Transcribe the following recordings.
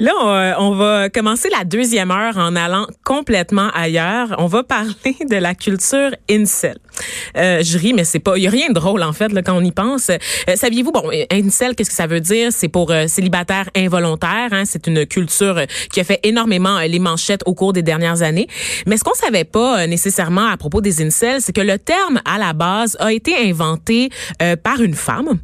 Là, on, euh, on va commencer la deuxième heure en allant complètement ailleurs. On va parler de la culture incel. Euh, je ris, mais c'est pas, il y a rien de drôle en fait là, quand on y pense. Euh, Saviez-vous, bon, incel, qu'est-ce que ça veut dire? C'est pour euh, célibataire involontaire. Hein? C'est une culture euh, qui a fait énormément euh, les manchettes au cours des dernières années. Mais ce qu'on savait pas euh, nécessairement à propos des incels, c'est que le terme à la base a été inventé par une femme,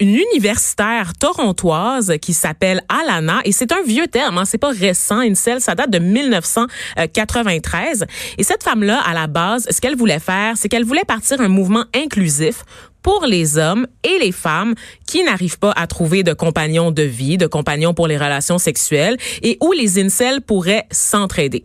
une universitaire torontoise qui s'appelle Alana, et c'est un vieux terme, hein, c'est pas récent, incel, ça date de 1993. Et cette femme-là, à la base, ce qu'elle voulait faire, c'est qu'elle voulait partir un mouvement inclusif pour les hommes et les femmes qui n'arrivent pas à trouver de compagnons de vie, de compagnons pour les relations sexuelles et où les incels pourraient s'entraider.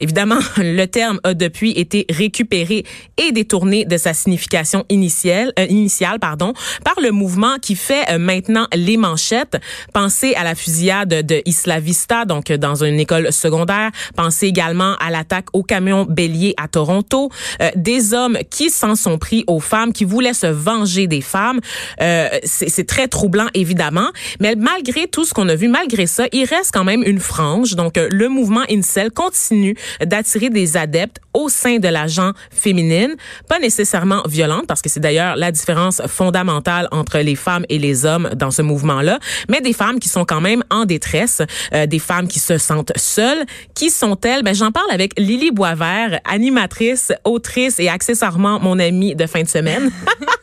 Évidemment, le terme a depuis été récupéré et détourné de sa signification initiale, euh, initiale pardon, par le mouvement qui fait euh, maintenant les manchettes. Pensez à la fusillade de Isla Vista, donc euh, dans une école secondaire. Pensez également à l'attaque au camion bélier à Toronto. Euh, des hommes qui s'en sont pris aux femmes, qui voulaient se venger des femmes. Euh, c'est c'est très troublant, évidemment. Mais malgré tout ce qu'on a vu, malgré ça, il reste quand même une frange. Donc, euh, le mouvement incel continue d'attirer des adeptes au sein de la gent féminine, pas nécessairement violente, parce que c'est d'ailleurs la différence fondamentale entre les femmes et les hommes dans ce mouvement-là, mais des femmes qui sont quand même en détresse, euh, des femmes qui se sentent seules. Qui sont-elles? Ben, j'en parle avec Lily Boisvert, animatrice, autrice et accessoirement mon amie de fin de semaine.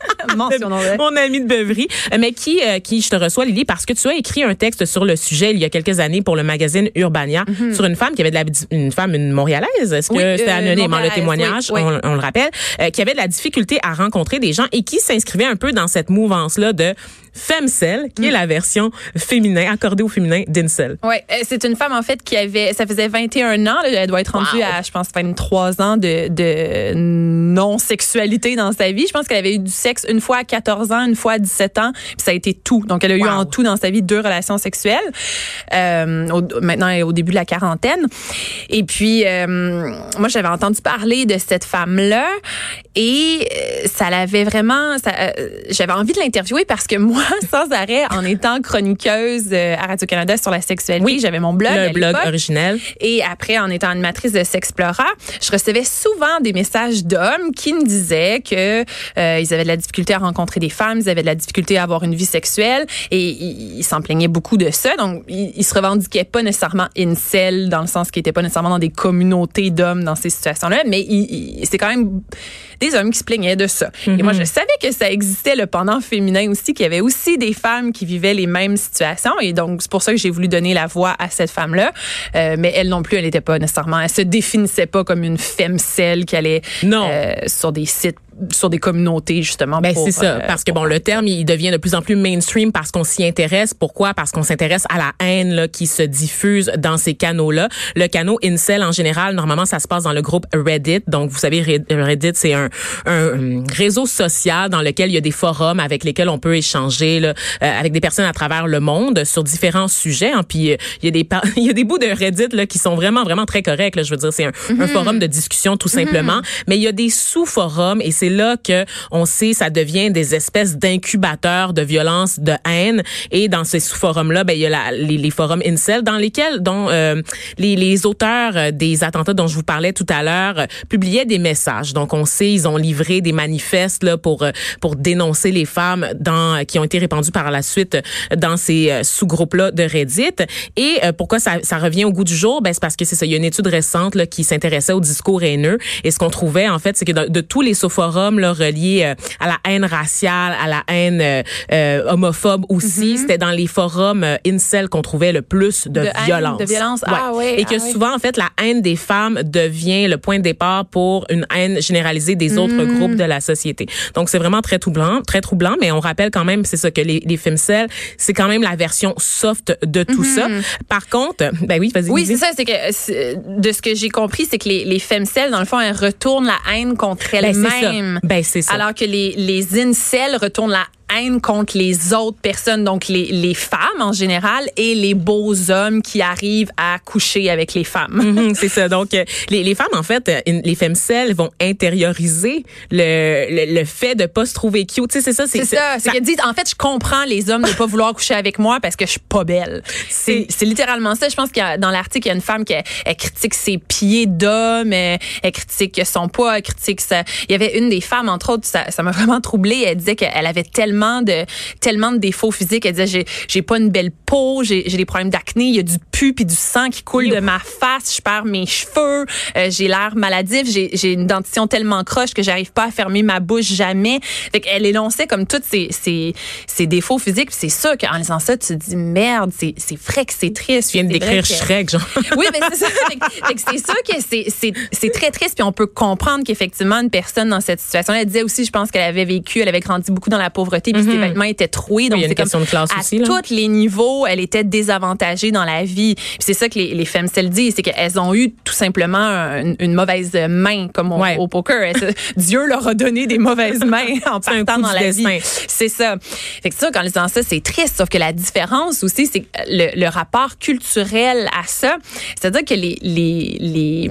Mon amie de beuverie, Euh, mais qui, euh, qui je te reçois, Lily, parce que tu as écrit un texte sur le sujet il y a quelques années pour le magazine Urbania sur une femme qui avait de la, une femme, une montréalaise. Est-ce que Mhm. Oui, c'était euh, anonyme, hein, le témoignage, oui, oui. On, on le rappelle, euh, qui avait de la difficulté à rencontrer des gens et qui s'inscrivait un peu dans cette mouvance-là de femcel, qui est la version féminin, accordée au féminin d'incel. Ouais, euh, c'est une femme en fait qui avait, ça faisait 21 ans, là, elle doit être rendue Wow. à, je pense, 23 ans de, de non-sexualité dans sa vie. Je pense qu'elle avait eu du sexe une fois à 14 ans, une fois à 17 ans, puis ça a été tout. Donc elle a eu en tout dans sa vie deux relations sexuelles. Euh, au- maintenant, elle est au début de la quarantaine. Et puis, euh, moi, j'avais entendu parler de cette femme-là et euh, ça l'avait vraiment, euh, j'avais envie de l'interviewer parce que moi, sans arrêt, en étant chroniqueuse euh, à Radio-Canada sur la sexualité, Oui. j'avais mon blog. à Le blog originel. Et après, en étant animatrice de Sexplora, je recevais souvent des messages d'hommes qui me disaient que euh, ils avaient de la difficulté à rencontrer des femmes, ils avaient de la difficulté à avoir une vie sexuelle et ils s'en plaignaient beaucoup de ça. Donc, ils, ils se revendiquaient pas nécessairement incel dans le sens qu'ils étaient pas nécessairement dans des communautés d'hommes dans ces situations-là, mais ils- ils- c'est quand même des hommes qui se plaignaient de ça. Et moi, je savais que ça existait le pendant féminin aussi, qu'il y avait aussi des femmes qui vivaient les mêmes situations. Et donc, c'est pour ça que j'ai voulu donner la voix à cette femme-là. Euh, mais elle non plus, elle n'était pas nécessairement, elle se définissait pas comme une femme-celle qui allait Non. euh, sur des sites, sur des communautés, justement. Ben c'est ça, euh, parce que bon, le terme il devient de plus en plus mainstream parce qu'on s'y intéresse. Pourquoi? Parce qu'on s'intéresse à la haine là, qui se diffuse dans ces canaux-là. Le canot incel en général, normalement, ça se passe dans le groupe Reddit. Donc, vous savez, Red- Reddit c'est un, un réseau social dans lequel il y a des forums avec lesquels on peut échanger là, euh, avec des personnes à travers le monde sur différents sujets. hein. Puis euh, il y a des il y a des bouts de Reddit là qui sont vraiment vraiment très corrects. Là. Je veux dire, c'est un, un forum de discussion tout simplement. Mais il y a des sous-forums et c'est là que on sait ça devient des espèces d'incubateurs de violence, de haine. Et dans ces sous-forums-là, ben il y a la- les, les forums incel dans lesquels dont euh, les, les auteurs euh, des attentats dont je vous parlais tout à l'heure euh, publiaient des messages. Donc on sait ils ont livré des manifestes là pour euh, pour dénoncer les femmes dans qui ont été répandues par la suite dans ces sous-groupes-là de Reddit. Et euh, pourquoi ça, ça revient au goût du jour? Ben c'est parce que c'est ça. Il y a une étude récente là, qui s'intéressait au discours haineux. Et ce qu'on trouvait en fait, c'est que de tous les sous-forums forums là, euh, à la haine raciale, à la haine euh, euh, homophobe aussi. Mhm. C'était dans les forums incel qu'on trouvait le plus de, De haine, violence. de violence. Ah Ouais. ouais, Et que ah souvent, en fait, la haine des femmes devient le point de départ pour une haine généralisée des autres Mhm. groupes de la société. Donc, c'est vraiment très troublant, très troublant, mais on rappelle quand même, c'est ça, que les, les femcelles, c'est quand même la version soft de tout ça. Par contre, ben oui, vas-y. Oui, c'est ça. C'est que de ce que j'ai compris, c'est que les, les femmes-celles, dans le fond, elles retournent la haine contre Ben, Ben, c'est ça. Alors que les, les incels retournent la haine contre les autres personnes, donc les, les femmes en général et les beaux hommes qui arrivent à coucher avec les femmes. Mhm, c'est ça. Donc, euh, les, les femmes, en fait, euh, les femmes vont intérioriser le, le, le fait de pas se trouver cute. Tu sais, c'est ça. C'est ça. C'est qu'elles disent, en fait, je comprends les hommes de pas vouloir coucher avec moi parce que je suis pas belle. C'est littéralement ça. Je pense qu'il y a, dans l'article, il y a une femme qui elle, elle critique ses pieds d'homme, elle, elle critique son poids, elle critique ça. Il y avait une des femmes, entre autres, ça ça m'a vraiment troublée. Elle disait qu'elle avait tellement de, tellement de défauts physiques. Elle disait, j'ai, j'ai pas une belle peau, j'ai, des problèmes d'acné, il y a du pu puis du sang qui coule de ma face, je perds mes cheveux, euh, j'ai l'air maladif, j'ai, une dentition tellement croche que j'arrive pas à fermer ma bouche jamais. Fait qu'elle énonçait comme tous ces, ces, ces défauts physiques. C'est ça qu'en lisant ça, tu te dis merde, c'est, c'est vrai que c'est triste. Tu viens de décrire que- Shrek, genre. oui, mais c'est ça. C'est sûr que c'est- c'est c'est très triste. Puis on peut comprendre qu'effectivement, une personne dans cette situation, elle disait aussi, je pense qu'elle avait vécu, elle avait grandi beaucoup dans la pauvreté, puis ses vêtements étaient troués. Donc il y a une c'est question de classe à aussi, tous les niveaux, elle était désavantagée dans la vie. Puis c'est ça que les, les femmes se le disent, c'est qu'elles ont eu tout simplement une, une mauvaise main, comme au, Ouais. au poker. Elles- Dieu leur a donné des mauvaises mains en partant dans la destin. vie. C'est ça. Fait que ça, quand lisant ça, c'est triste. Sauf que la différence aussi, c'est le, le rapport culturel à ça. C'est-à-dire que les, les, les,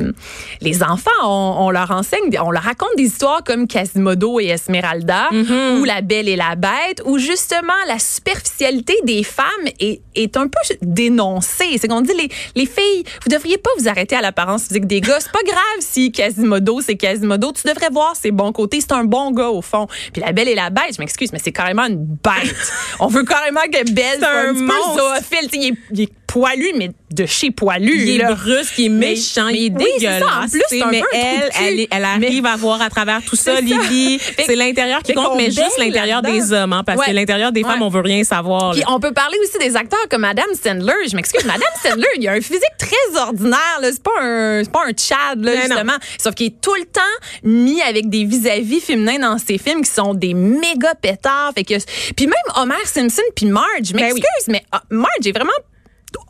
les enfants, on, on leur enseigne, on leur raconte des histoires comme Quasimodo et Esmeralda, Mm-hmm. ou La Belle et la Bête, où justement la superficialité des femmes est, est un peu dénoncée. C'est qu'on dit, les, les filles, vous devriez pas vous arrêter à l'apparence physique des gars. C'est pas grave si Quasimodo, c'est Quasimodo. Tu devrais voir ses bons côtés. C'est un bon gars, au fond. Puis La Belle et la Bête, je m'excuse, mais c'est carrément une bête. on veut carrément que Belle soit un un, petit peu monstre. zoophile. Tu sais, Il est, il est poilu, mais de chez poilu. Il est brusque, il est Mais- méchant, il est oui, dégueulasse. En plus, un mais peu un elle, elle, arrive à voir à travers tout ça. Lily. C'est l'intérieur qui compte, mais juste l'intérieur des hommes, hein, parce Ouais. que l'intérieur des femmes, Ouais. on veut rien savoir. Puis on peut parler aussi des acteurs comme Madame Sandler. Je m'excuse, Madame Sandler, il a un physique très ordinaire. C'est pas un, c'est pas un Chad là, non. justement. Sauf qu'il est tout le temps mis avec des vis-à-vis féminins dans ses films qui sont des méga pétards. Fait que puis même Homer Simpson puis Marge. Je Ben m'excuse, oui. mais ah, Marge est vraiment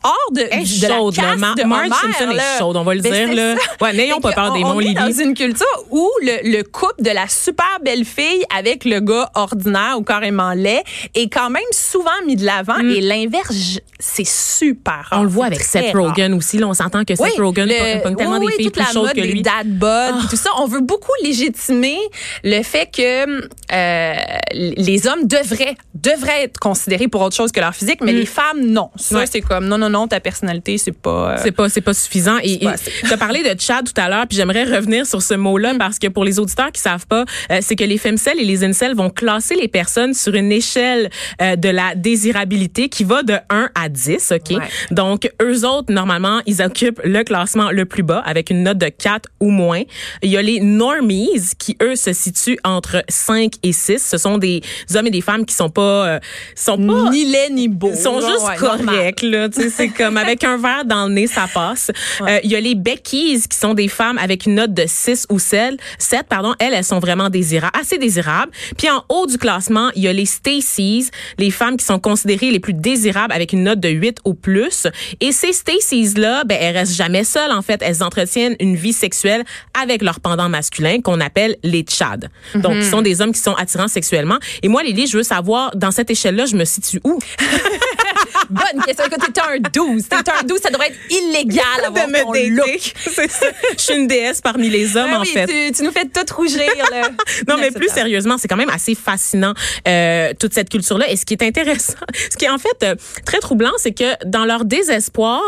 hors de, est de la chaude, là. caste de Marge Simpson est chaude, on va le Ben, dire, là. Ouais, n'ayons pas peur des on- mots, on est Lily. dans une culture où le, le couple de la super belle fille avec le gars ordinaire ou carrément laid est quand même souvent mis de l'avant et l'inverse, c'est super rare. Mm. On le voit avec Seth rare. Rogen aussi. Là, on s'entend que Seth Rogen pogne tellement oui, des oui, filles toute plus la chaudes mode que des lui. dad bod puis tout ça. On veut beaucoup légitimer le fait que euh, les hommes devraient devraient être considérés pour autre chose que leur physique, mais les femmes non. Ça Mm. Ouais. c'est comme non non non ta personnalité c'est pas. euh, C'est pas, c'est pas suffisant. Et tu as parlé de Chad tout à l'heure, puis j'aimerais revenir sur ce mot-là Mm. parce que pour les auditeurs qui savent pas, euh, c'est que les femcelles et les incels vont classer les personnes sur une échelle euh, de la désirabilité qui va de 1 à 10, OK? Ouais. Donc, eux autres, normalement, ils occupent le classement le plus bas avec une note de 4 ou moins. Il y a les normies qui, eux, se situent entre 5 et 6. Ce sont des hommes et des femmes qui sont pas... euh, sont pas ni laid ni beau. ils sont juste ouais, normal. corrects là, c'est comme avec un verre dans le nez ça passe. Euh, Il y a les Beckies qui sont des femmes avec une note de 6 ou 7, 7 pardon, elles elles sont vraiment désirables, assez désirables. Puis en haut du classement, il y a les Stacy's, les femmes qui sont considérées les plus désirables avec une note de 8 ou plus. Et ces Stacy's là, ben elles restent jamais seules en fait, elles entretiennent une vie sexuelle avec leur pendant masculin qu'on appelle les Chads. Donc Mhm. qui sont des hommes qui sont attirants sexuellement. Et moi Lily, je veux savoir dans cette échelle là, je me situe où? Bonne question. Écoute, t'es un 12. T'es un 12, ça devrait être illégal avoir de me ton look. C'est ça. Je suis une déesse parmi les hommes, Ah en oui, fait. Tu, tu nous fais tout rougir, là. Non, mais plus sérieusement, c'est quand même assez fascinant, euh, toute cette culture-là. Et ce qui est intéressant, ce qui est en fait euh, très troublant, c'est que dans leur désespoir,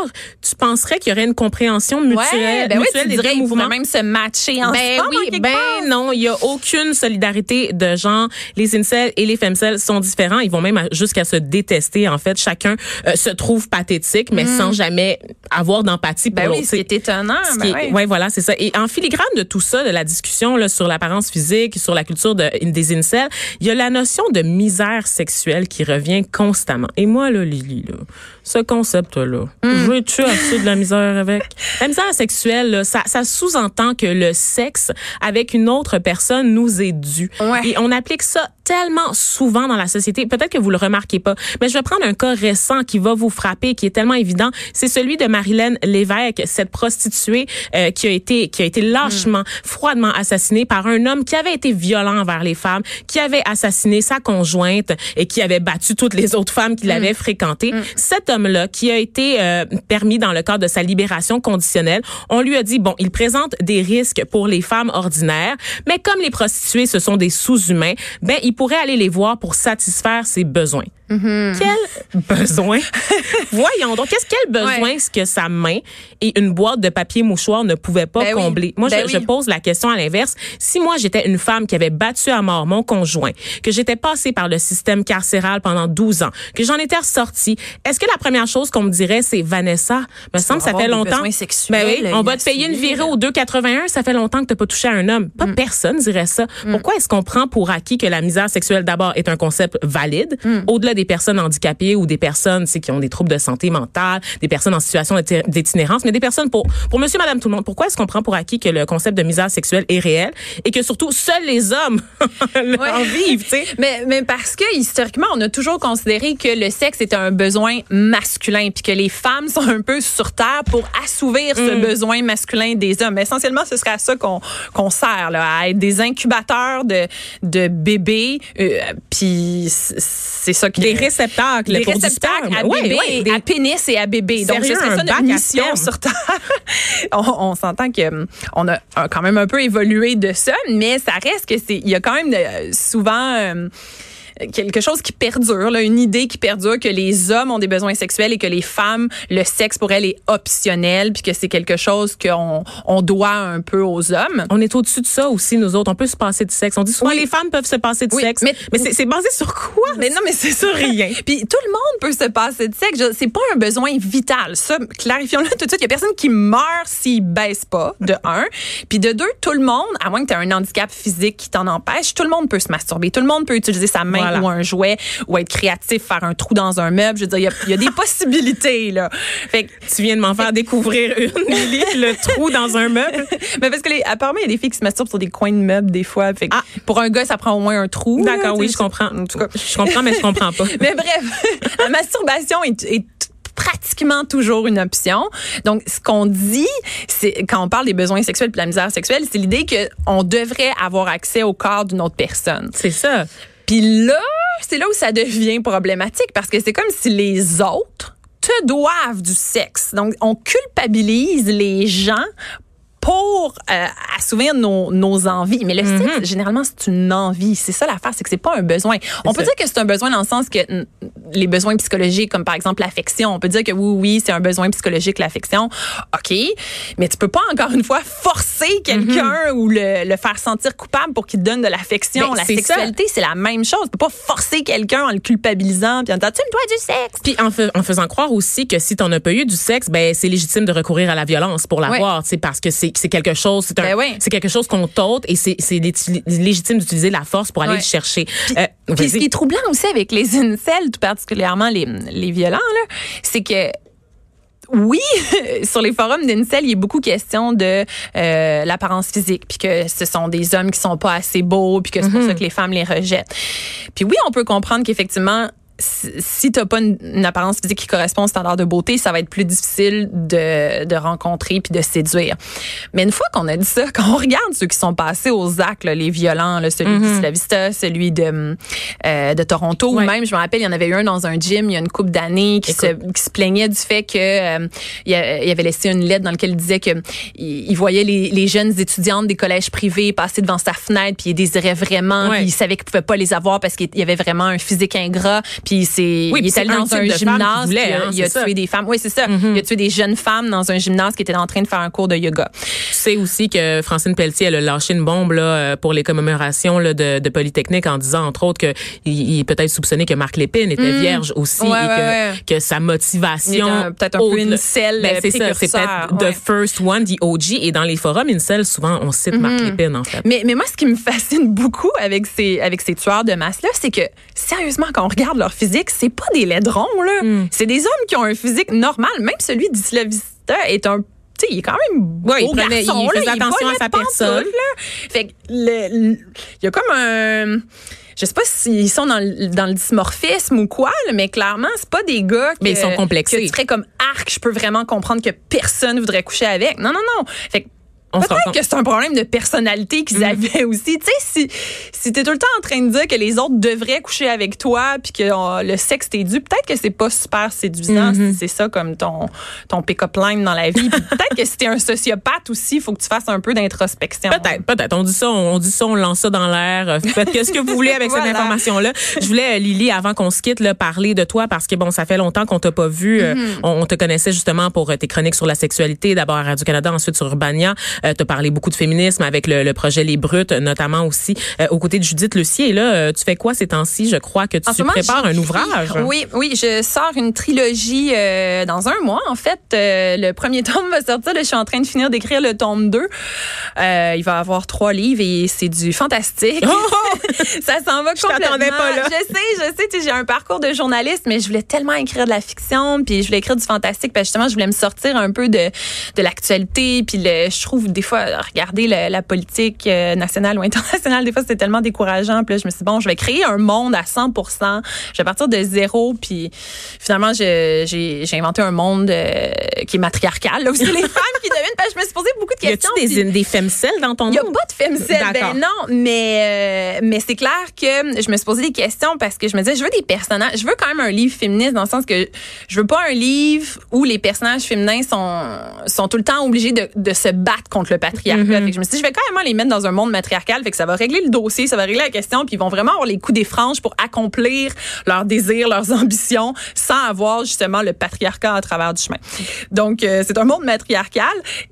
tu penserais qu'il y aurait une compréhension mutuelle, Ouais, ben oui, mutuelle tu des mouvements. même se matcher ensemble. Ben en oui, ben part. non, il y a aucune solidarité de genre. Les incels et les femcels sont différents. Ils vont même jusqu'à se détester, en fait, chacun euh, se trouve pathétique, mais sans jamais avoir d'empathie pour Ben l'autre. oui, ce qui est étonnant. Ce ben ouais. ouais, voilà, c'est ça. Et en filigrane de tout ça, de la discussion là, sur l'apparence physique, sur la culture de, des incels, il y a la notion de misère sexuelle qui revient constamment. Et moi, là, Lily, là, ce concept-là, je veux-tu assez de la misère avec? La misère sexuelle, là, ça, ça sous-entend que le sexe avec une autre personne nous est dû. Ouais. Et on applique ça tellement souvent dans la société. Peut-être que vous le remarquez pas, mais je vais prendre un cas récent qui va vous frapper, qui est tellement évident. C'est celui de Marilyn Lévesque, cette prostituée euh, qui a été qui a été lâchement, froidement assassinée par un homme qui avait été violent envers les femmes, qui avait assassiné sa conjointe et qui avait battu toutes les autres femmes qui l'avaient fréquentée. Cet qui a été euh, permis dans le cadre de sa libération conditionnelle, on lui a dit bon, il présente des risques pour les femmes ordinaires, mais comme les prostituées ce sont des sous-humains, ben il pourrait aller les voir pour satisfaire ses besoins. Quel besoin? Voyons donc, qu'est-ce quel besoin est-ce que sa main et une boîte de papier mouchoir ne pouvaient pas Ben oui. combler? Moi, Ben je, je oui. pose la question à l'inverse. Si moi, j'étais une femme qui avait battu à mort mon conjoint, que j'étais passée par le système carcéral pendant 12 ans, que j'en étais ressortie, est-ce que la première chose qu'on me dirait, c'est Vanessa, me semble, ça fait longtemps. sexuels, Ben oui, on va te payer une virée au 2,81, ça fait longtemps que tu pas touché à un homme. Pas personne dirait ça. Pourquoi est-ce qu'on prend pour acquis que la misère sexuelle d'abord est un concept valide, au-delà des personnes handicapées ou des personnes qui ont des troubles de santé mentale, des personnes en situation d'iti- d'itinérance, mais des personnes pour pour monsieur madame tout le monde. Pourquoi est-ce qu'on prend pour acquis que le concept de misère sexuelle est réel et que surtout seuls les hommes en vivent, tu sais? Mais, mais parce que historiquement, on a toujours considéré que le sexe était un besoin masculin, puis que les femmes sont un peu sur terre pour assouvir ce Mm. besoin masculin des hommes. Mais essentiellement, ce serait à ça qu'on qu'on sert, là, à être des incubateurs de, de bébés, euh, puis c'est ça qui Des réceptacles des pour réceptacles à bébé, ouais, des- à pénis et à bébé. Donc, Sérieux, ce serait un ça notre mission sur Terre. on on s'entend que hum, on a quand même un peu évolué de ça, mais ça reste que c'est, il y a quand même souvent euh, quelque chose qui perdure, là, une idée qui perdure que les hommes ont des besoins sexuels et que les femmes, le sexe pour elles est optionnel, puis que c'est quelque chose qu'on on doit un peu aux hommes. On est au-dessus de ça aussi, nous autres. On peut se passer de sexe. On dit souvent Oui. les femmes peuvent se passer de Oui, sexe. mais- Mais, c'est basé sur quoi? Mais non, mais c'est Sur rien. Puis tout le monde peut se passer de sexe. C'est pas un besoin vital. Ça, clarifions-le tout de suite. Il y a personne qui meurt s'il baisse pas, de un. Puis de deux, tout le monde, à moins que tu aies un handicap physique qui t'en empêche, tout le monde peut se masturber. Tout le monde peut utiliser sa main Voilà. ou un jouet ou être créatif, faire un trou dans un meuble. Je veux dire, il y a, il y a des possibilités, là. Fait que, Tu viens de m'en faire découvrir une, Lily, le trou dans un meuble. mais parce que les, apparemment, il y a des filles qui se masturbent sur des coins de meubles, des fois. Fait que Ah. pour un gars, ça prend au moins un trou. D'accord, oui, je comprends. En tout cas. Je comprends, mais je comprends pas. Mais bref, la masturbation est, est pratiquement toujours une option. Donc, ce qu'on dit, c'est quand on parle des besoins sexuels et de la misère sexuelle, c'est l'idée que on devrait avoir accès au corps d'une autre personne. C'est ça. Puis là, c'est là où ça devient problématique parce que c'est comme si les autres te doivent du sexe. Donc, on culpabilise les gens pour euh, assouvir nos, nos envies. Mais le sexe, généralement, c'est une envie. C'est ça l'affaire, c'est que c'est pas un besoin. On peut ça. dire que c'est un besoin dans le sens que les besoins psychologiques, comme par exemple l'affection, on peut dire que oui, oui, c'est un besoin psychologique, l'affection. OK. Mais tu peux pas, encore une fois, forcer quelqu'un ou le, le faire sentir coupable pour qu'il te donne de l'affection. Ben, la sexualité, c'est la même chose. Tu peux pas forcer quelqu'un en le culpabilisant puis en disant, tu me dois du sexe. Puis en, en faisant croire aussi que si t'en as pas eu du sexe, ben c'est légitime de recourir à la violence pour l'avoir, sais, parce que c'est c'est quelque chose, c'est un- Ben oui. c'est quelque chose qu'on t'ôte et c'est légitime d'utiliser la force pour aller le chercher. Euh, Puis ce qui est troublant aussi avec les incels, tout particulièrement les, les violents, là, c'est que oui, sur les forums d'incel, il y a beaucoup question de euh, l'apparence physique, puis que ce sont des hommes qui sont pas assez beaux, puis que c'est pour ça que les femmes les rejettent. Puis oui, on peut comprendre qu'effectivement, si- t'as pas une, une apparence physique qui correspond au standard de beauté, ça va être plus difficile de, de rencontrer puis de séduire. Mais une fois qu'on a dit ça, quand on regarde ceux qui sont passés aux actes, là, les violents, là, celui d'Isla Vista, celui de, euh, de Toronto, Ouais. ou même, je me rappelle, il y en avait eu un dans un gym il y a une couple d'années qui se, qui se plaignait du fait que euh, il, avait laissé une lettre dans laquelle il disait que il, il voyait les, les jeunes étudiantes des collèges privés passer devant sa fenêtre puis il désirait vraiment Ouais. puis il savait qu'il pouvait pas les avoir parce qu'il y avait vraiment un physique ingrat puis c'est, Oui, il est allé dans un gymnase, voulait, hein, il a ça. tué des femmes. Oui, c'est ça. Mhm. Il a tué des jeunes femmes dans un gymnase qui étaient en train de faire un cours de yoga. Tu sais aussi que Francine Pelletier, elle a lâché une bombe là, euh, pour les commémorations là, de, de Polytechnique en disant, entre autres, qu'il il est peut-être soupçonné que Marc Lépine était vierge aussi. Ouais, et que, ouais. que sa motivation... peut-être un peu au- incel, Ben, c'est ça, c'est peut-être the first one, the OG. Et dans les forums incel, souvent, on cite. Marc Lépine, en fait. Mais, mais moi, ce qui me fascine beaucoup avec ces, avec ces tueurs de masse-là, c'est que, sérieusement, quand on regarde leur physique, c'est pas des laidrons, là. Mm. C'est des hommes qui ont un physique normal. Même celui d'Islavista est un. Tu sais, il est quand même beau Ouais, il prenait- garçon, il faisait attention à sa personne. là. Fait que, le- le- il y a comme un. Je sais pas s'ils sont dans le, dans le dysmorphisme ou quoi, là, mais clairement, c'est pas des gars que, Mais ils sont complexés. que tu serais comme arc, je peux vraiment comprendre que personne voudrait coucher avec. Non, non, non. Fait que Peut-être que c'est un problème de personnalité qu'ils avaient aussi. Tu sais, si, si t'es tout le temps en train de dire que les autres devraient coucher avec toi puis que euh, le sexe t'est dû, peut-être que c'est pas super séduisant si c'est ça comme ton, ton pick-up line dans la vie. Peut-être que si t'es un sociopathe aussi, il faut que tu fasses un peu d'introspection. Peut-être, peut-être. On dit ça, on dit ça, on lance ça dans l'air. Euh, Faites qu'est-ce que vous voulez avec cette information-là. Je voulais, euh, Lily, avant qu'on se quitte, là, parler de toi parce que bon, ça fait longtemps qu'on t'a pas vu. Euh, Mm-hmm. on, on te connaissait justement pour tes chroniques sur la sexualité, d'abord à Radio Canada, ensuite sur Urbania. Euh, t'as parlé beaucoup de féminisme avec le, le projet Les Brutes, notamment aussi euh, aux côtés de Judith Lucier. Et là, euh, tu fais quoi ces temps-ci? Je crois que tu moment, prépares un ouvrage. Oui, oui, je sors une trilogie euh, dans un mois. En fait, Euh, le premier tome va sortir. Là, je suis en train de finir d'écrire le tome 2. Euh, il va avoir trois livres et c'est du fantastique. Ça s'en va complètement. t'attendais pas là. Je sais, je sais. tu sais, J'ai un parcours de journaliste, mais je voulais tellement écrire de la fiction, puis je voulais écrire du fantastique, parce que justement, je voulais me sortir un peu de, de l'actualité. Puis le, je trouve des fois, regarder la politique euh, nationale ou internationale, des fois, c'était tellement décourageant. Puis là, je me suis dit, bon, je vais créer un monde à 100 Je vais partir de zéro. Puis finalement, j'ai inventé un monde euh, qui est matriarcal. Là, où c'est les femmes qui deviennent. Parce que je me suis posé beaucoup de Y questions. des, puis- des dans ton il n'y a pas de. D'accord. Ben non, mais, euh, mais c'est clair que je me suis posé des questions parce que je me disais, je veux des personnages. Je veux quand même un livre féministe dans le sens que je veux pas un livre où les personnages féminins sont, sont tout le temps obligés de, de se battre contre le patriarcat. Fait que je me suis dit, je vais quand même les mettre dans un monde matriarcal. Fait que ça va régler le dossier, ça va régler la question, puis ils vont vraiment avoir les coups des franges pour accomplir leurs désirs, leurs ambitions, sans avoir justement le patriarcat à travers du chemin. Donc, euh, c'est un monde matriarcal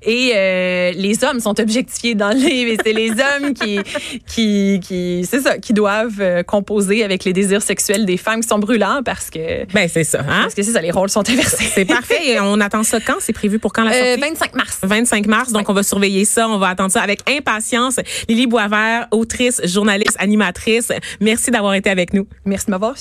et euh, les hommes sont objectifiés dans le livre et c'est les hommes qui, qui, qui c'est ça, qui doivent euh, composer avec les désirs sexuels des femmes qui sont brûlants parce que, Ben c'est ça. Hein? parce que c'est ça, les rôles sont inversés. C'est parfait. Et on attend ça quand? C'est prévu pour quand la Euh, sortie? 25 mars. 25 mars. Donc, on va ça. On va attendre ça avec impatience. Lily Boisvert, autrice, journaliste, animatrice. Merci d'avoir été avec nous. Merci de m'avoir